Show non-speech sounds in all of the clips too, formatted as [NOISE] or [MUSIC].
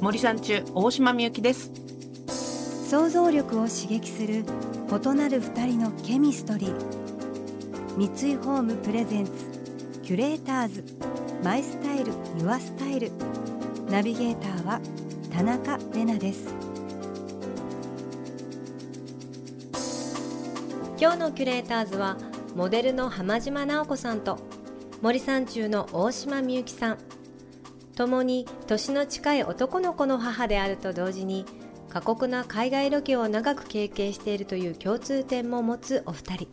森さん中大島みゆきです。想像力を刺激する異なる二人のケミストリー。三井ホームプレゼンツキュレーターズ。マイスタイルユアスタイル。ナビゲーターは田中れなです。今日のキュレーターズはモデルの浜島直子さんと森三中の大島みゆきさん共に年の近い男の子の母であると同時に過酷な海外ロケを長く経験しているという共通点も持つお二人。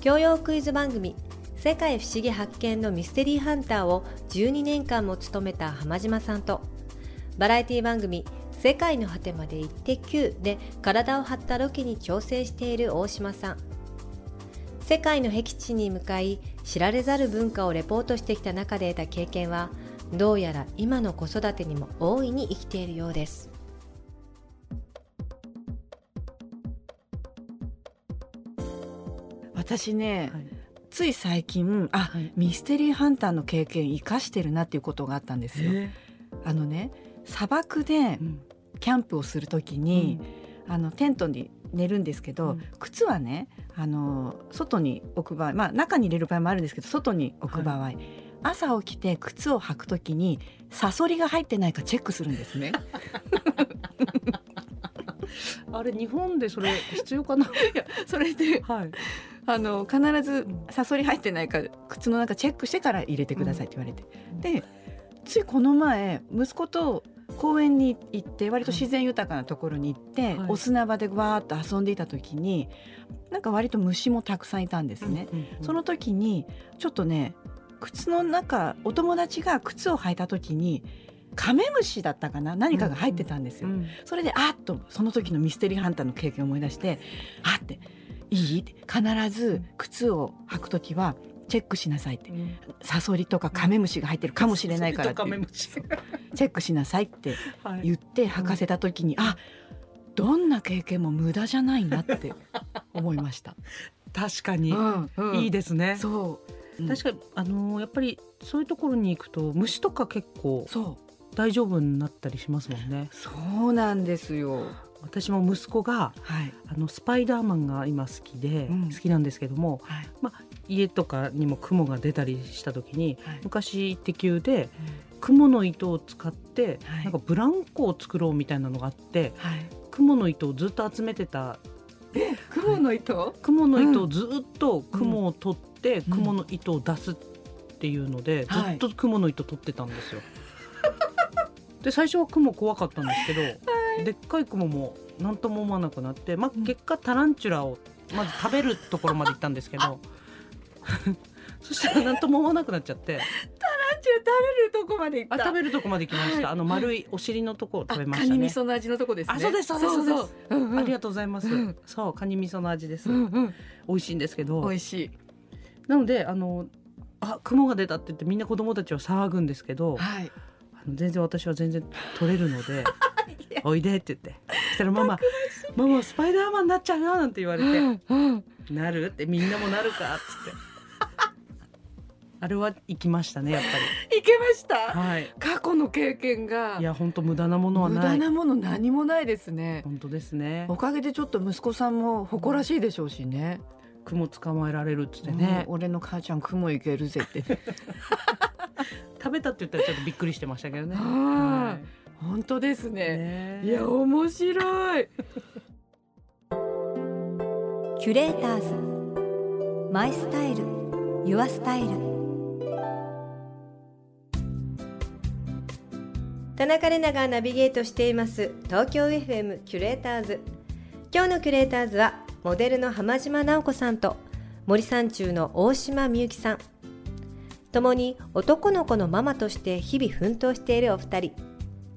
教養クイズ番組「世界不思議発見」のミステリーハンターを12年間も務めた浜島さんとバラエティ番組「世界の果てまで行って9」で体を張ったロケに調整している大島さん。世界の僻地に向かい知られざる文化をレポートしてきた中で得た経験はどうやら今の子育てにも大いに生きているようです。私ね、はい。つい最近あ、はい。ミステリーハンターの経験生かしてるなっていうことがあったんですよ。あのね砂漠でうん。キャンプをするときに、あのテントに寝るんですけど、うん。靴はねあの外に置く場合まあ中に入れる場合もあるんですけど外に置く場合、朝起きて靴を履くときにサソリが入ってないかチェックするんですね。[LAUGHS] あれ日本でそれ必要かな？[LAUGHS] それではい。あの必ずサソリ入ってないか靴の中チェックしてから入れてくださいって言われて、でついこの前息子と公園に行って割と自然豊かなところに行って、はい。お砂場でわーっと遊んでいた時になんか割と虫もたくさんいたんですね。うんうん。その時にちょっとね靴の中お友達が靴を履いた時にカメムシだったかな？何かが入ってたんですよ。うんそれであっとその時のミステリーハンターの経験を思い出してあっていい？って必ず靴を履く時はチェックしなさいって。うん。サソリとかカメムシが入ってるかもしれないからってチェックしなさいってはい。言って履かせた時に、あどんな経験も無駄じゃないなって思いました。確かに。うんうん。いいですね。そう、うん確かにあのーやっぱりそういうところに行くと虫とか結構そう大丈夫になったりしますもんねそうなんですよ。私も息子がはい。あのスパイダーマンが今好きで、うん好きなんですけどもはい。家とかにも雲が出たりした時にはい昔「イッテ Q!」で雲の糸を使って、はいなんかブランコを作ろうみたいなのがあってはい。雲の糸をずっと集めてた雲の糸？雲の糸をずっと雲を取って、うん雲の糸を出すっていうので、はいずっと雲の糸取ってたんですよ。で最初は雲怖かったんですけど、でっかい雲も何とも思わなくなって、まあ、結果タランチュラをまず食べるところまで行ったんですけど [LAUGHS] そしたら何とも思わなくなっちゃって食べるとこまで食べるとこまで行きました、はいあの丸いお尻のとこを食べまカニ味したね。噌の味のとこですね。あそうですそうですそうですうんうんありがとうございます。うんそうカニ味噌の味です。うんうん。美味しいんですけど。美味しい。なのであのあ雲が出たって言ってみんな子供たちは騒ぐんですけど、はい。あの全然私は全然取れるので「[LAUGHS] おいで」って言ってそしたら「ママママスパイダーマンになっちゃうよ」なんて言われてうんうん。「なる?」ってみんなもなるかっつって [LAUGHS] あれは行きましたねやっいけました？ぱりはい過去の経験がいや本当無駄なものは無ない駄なもの何もないですね。本当ですねおかげでちょっと息子さんも誇らしいでしょうしね。雲捕まえられるっつってうんね、俺の母ちゃん雲いけるぜって。[LAUGHS] 食べたって言ったらちょっとびっくりしてましたけどね。は本当ですいね。ね。いや面白い。キュレーターズ。マイスタイル。ユアスタイル。田中れながナビゲートしています。東京 FM キュレーターズ。今日のキュレーターズはモデルの浜島直子さんと森三中の大島みゆきさん。共に男の子のママとして日々奮闘しているお二人。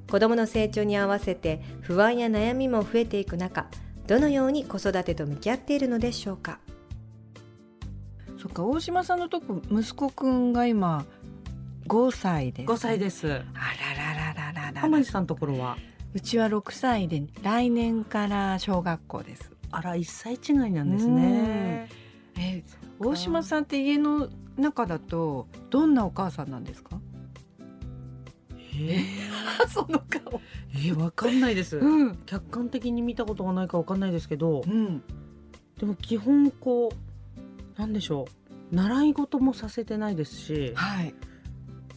子どもの成長に合わせて不安や悩みも増えていく中どのように子育てと向き合っているのでしょうか。そっか大島さんのとこ息子くんが今5歳です5歳です。あらららららら浜地さんのところは？うちは6歳で来年から小学校ですあら1歳違いなんですね。え大島さんって家の中だとどんなお母さんなんですか？え？[LAUGHS] その顔。ー、えー、わかんないです。うん。客観的に見たことがないかわかんないですけどうん。でも基本こうなんでしょう。習い事もさせてないですしはい。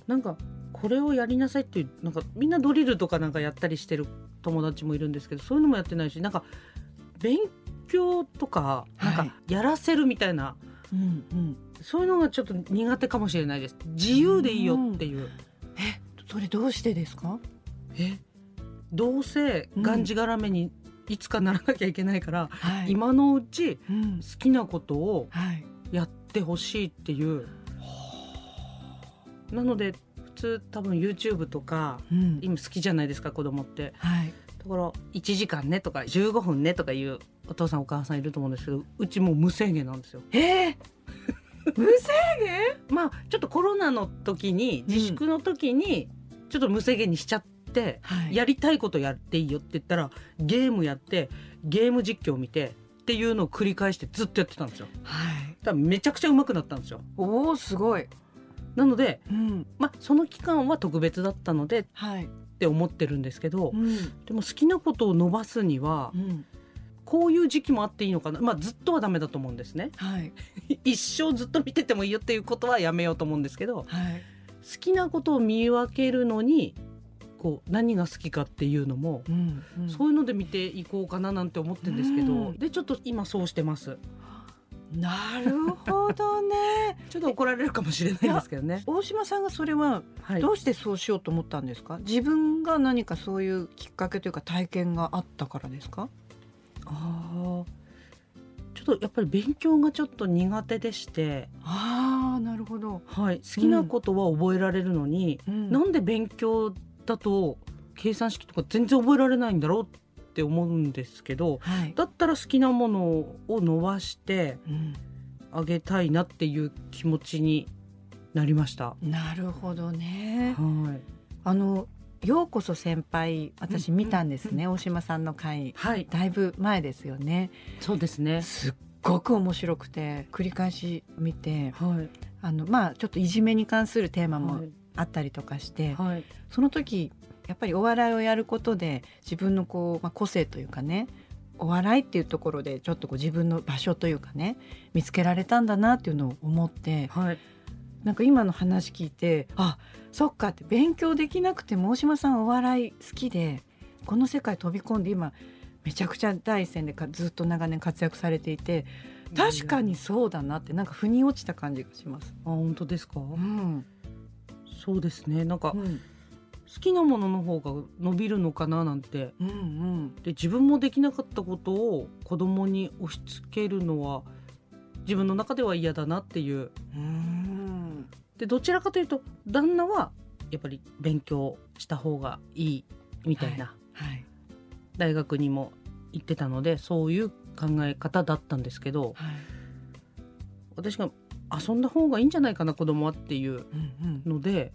なんかこれをやりなさいっていうなんかみんなドリルとかなんかやったりしてる友達もいるんですけどそういうのもやってないしなんか勉強とかなんはいかやらせるみたいな、うんうん。そういうのがちょっと苦手かもしれないです。自由でいいよっていう、えそれどうしてですか？えどうせがんじがらめにいつかならなきゃいけないから、は今のうちうん。好きなことをはい。やってほしいっていう。なので普通多分 YouTube とかうん。今好きじゃないですか子供って。はいだから1時間ねとか15分ねとかいうお父さんお母さんいると思うんですけどうちもう無制限なんですよ。えー、[LAUGHS] 無制限？まあちょっとコロナの時に自粛の時にちょっと無制限にしちゃって、はい。やりたいことやっていいよって言ったらゲームやってゲーム実況を見てっていうのを繰り返してずっとやってたんですよ。はい。だめちゃくちゃ上手くなったんですよ。おおすごい。なのでうん。まあその期間は特別だったのでっはいて思ってるんですけど、うん。でも好きなことを伸ばすにはうん。こういう時期もあっていいのかな。まあずっとはダメだと思うんですね。はい。[LAUGHS] 一生ずっと見ててもいいよっていうことはやめようと思うんですけどはい。好きなことを見分けるのにこう何が好きかっていうのも、うんうん。そういうので見ていこうかななんて思ってるんですけど、うん。でちょっと今そうしてます。なるほょっと怒られるかもしれないんですけどね。大島さんがそれははい。どうしてそうしようと思ったんですか、自分が何かそういうきっかけというか体験があったからですか？あー。ちょっとやっぱり勉強がちょっと苦手でして、ああなるほど、はい、好きなことは覚えられるのに、うん。なんで勉強だと計算式とか全然覚えられないんだろうって思うんですけどはい。だったら好きなものを伸ばしてうんあげたいなっていう気持ちになりました。なるほどね。はい、あのようこそ先輩私見たんですね、大島さんの回。はい、だいぶ前ですよね。そうですね。すっごく面白くて繰り返し見て。はい、あのまあちょっといじめに関するテーマもはい、あったりとかして、はい、その時やっぱりお笑いをやることで自分のこう、まあ、個性というかねお笑いっていうところでちょっとこう自分の場所というかね見つけられたんだなっていうのを思ってはい、なんか今の話聞いてあそっかって勉強できなくても大島さんお笑い好きでこの世界飛び込んで今めちゃくちゃ第一線でかずっと長年活躍されていて確かにそうだなってなんか腑に落ちた感じがします。あ本当ですか？うんそうですね。なんかうん好きなものの方が伸びるのかななんて。うんうん。で自分もできなかったことを子供に押し付けるのは自分の中では嫌だなっていう。うん。でどちらかというと旦那はやっぱり勉強した方がいいみたいな、はい。大学にも行ってたのでそういう考え方だったんですけどはい。私が遊んだ方がいいんじゃないかな子供はっていううんので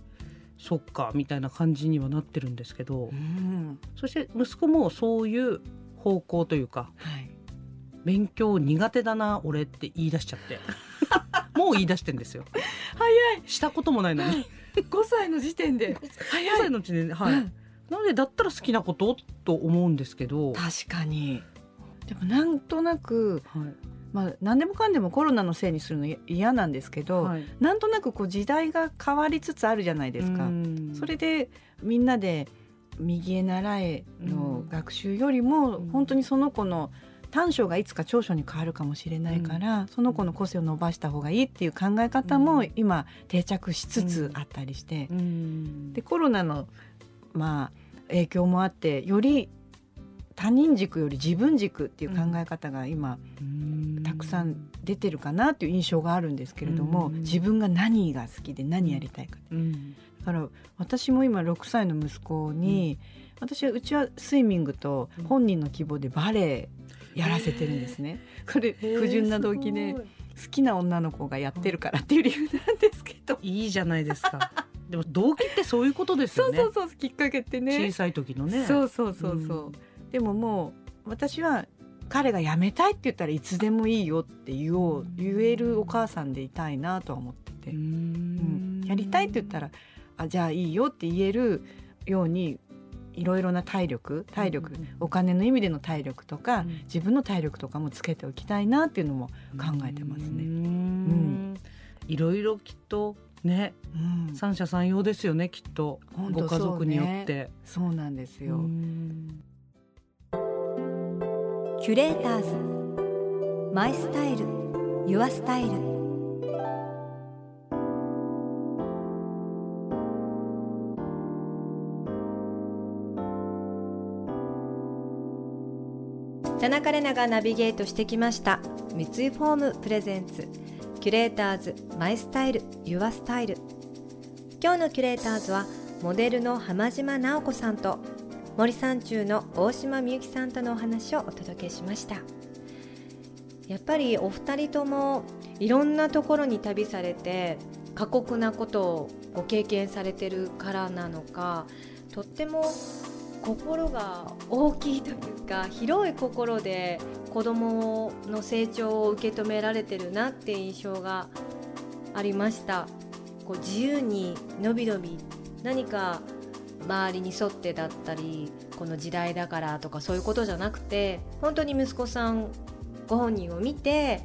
そっかみたいな感じにはなってるんですけどうん。そして息子もそういう方向というかはい。勉強苦手だな俺って言い出しちゃって。[LAUGHS] もう言い出してんですよ。早い。したこともないのに。5歳の時点で。5歳のうちにはい、うん。なのでだったら好きなこと？と思うんですけど、確かに。でもなんとなくはいまあ何でもかんでもコロナのせいにするのい嫌なんですけど、はい、なんとなくこう時代が変わりつつあるじゃないですか。う。ん。それでみんなで右へ習えの学習よりも、うん。本当にその子の短所がいつか長所に変わるかもしれないから、その子の個性を伸ばした方がいいっていう考え方もうん。今定着しつつあったりして、うん。でコロナのまあ影響もあってより他人軸より自分軸っていう考え方が今うんたくさん出てるかなっていう印象があるんですけれども、うん自分が何が好きで何やりたいかうんだから私も今6歳の息子に、私はうちはスイミングと本人の希望でバレエやらせてるんですね。これ不純な動機で好きな女の子がやってるからっていう理由なんですけど。いいじゃないですか。でも動機ってそういうことですよね。そうそうそうきっかけってね。小さい時のね。そうそうそうそう。うん、でももう私は彼が辞めたいって言ったらいつでもいいよって言おう言えるお母さんでいたいなとは思ってて、うん、やりたいって言ったらあじゃあいいよって言えるようにいろいろな体力体力、お金の意味での体力とか、自分の体力とかもつけておきたいなっていうのも考えてますね。うん、いろいろきっとね、うん、三者三様ですよねきっと。ご家族によって、そうなんですよ。キュレーターズ。マイスタイル。ユアスタイル。田中麗奈がナビゲートしてきました。三井ホーム presents。キュレーターズ。 My Style。Your Style。今日のキュレーターズはモデルの浜島直子さんと森三中の大島美幸さんとのお話をお届けしました。やっぱりお二人ともいろんなところに旅されて過酷なことをご経験されてるからなのかとっても心が大きいというか広い心で子どもの成長を受け止められてるなって印象がありました。こう自由にのびのび何か周りに沿ってだったりこの時代だからとかそういうことじゃなくて本当に息子さんご本人を見て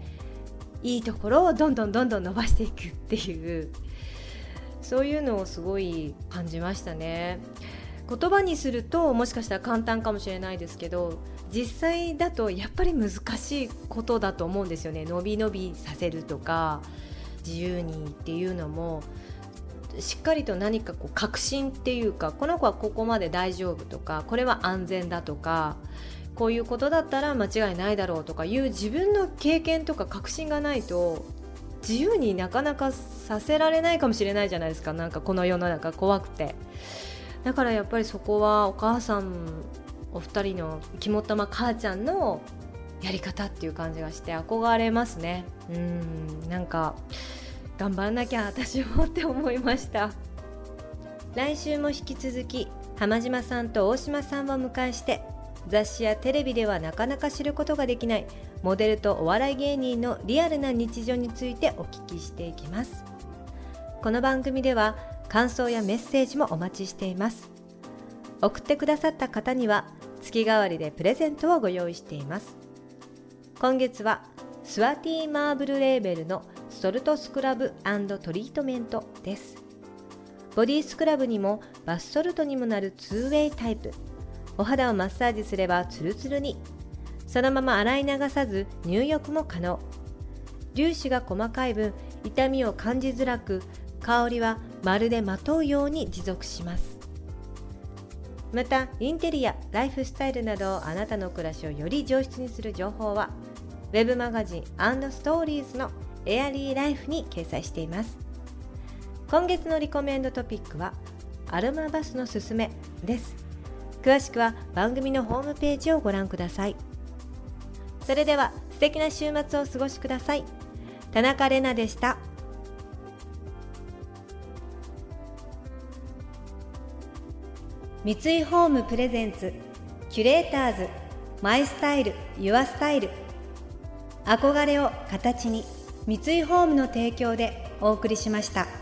いいところをどんどんどんどん伸ばしていくっていうそういうのをすごい感じましたね。言葉にするともしかしたら簡単かもしれないですけど実際だとやっぱり難しいことだと思うんですよね伸び伸びさせるとか自由にっていうのもしっかりと何かこう確信っていうかこの子はここまで大丈夫とかこれは安全だとかこういうことだったら間違いないだろうとかいう自分の経験とか確信がないと自由になかなかさせられないかもしれないじゃないですか。なんかこの世の中怖くて。だからやっぱりそこはお母さんお二人の肝っ玉母ちゃんのやり方っていう感じがして憧れますね。うん。なんか頑張らなきゃ私もって思いました。来週も引き続き浜島さんと大島さんを迎えして雑誌やテレビではなかなか知ることができないモデルとお笑い芸人のリアルな日常についてお聞きしていきます。この番組では感想やメッセージもお待ちしています。送ってくださった方には月替わりでプレゼントをご用意しています。今月はスワティーマーブルレーベルのソルトスクラブトリートメントです。ボディスクラブにもバスソルトにもなる 2way タイプ。お肌をマッサージすればツルツルに。そのまま洗い流さず入浴も可能。粒子が細かい分痛みを感じづらく香りはまるでまとうように持続します。またインテリアライフスタイルなどあなたの暮らしをより上質にする情報は web マガジンストーリーズのエアリーライフに掲載しています。今月のリコメンドトピックはアロマバスのすすめです。詳しくは番組のホームページをご覧ください。それでは素敵な週末をお過ごしください。田中れなでした。三井ホームプレゼンツキュレーターズマイスタイルユアスタイル。憧れを形に。三井ホームの提供でお送りしました。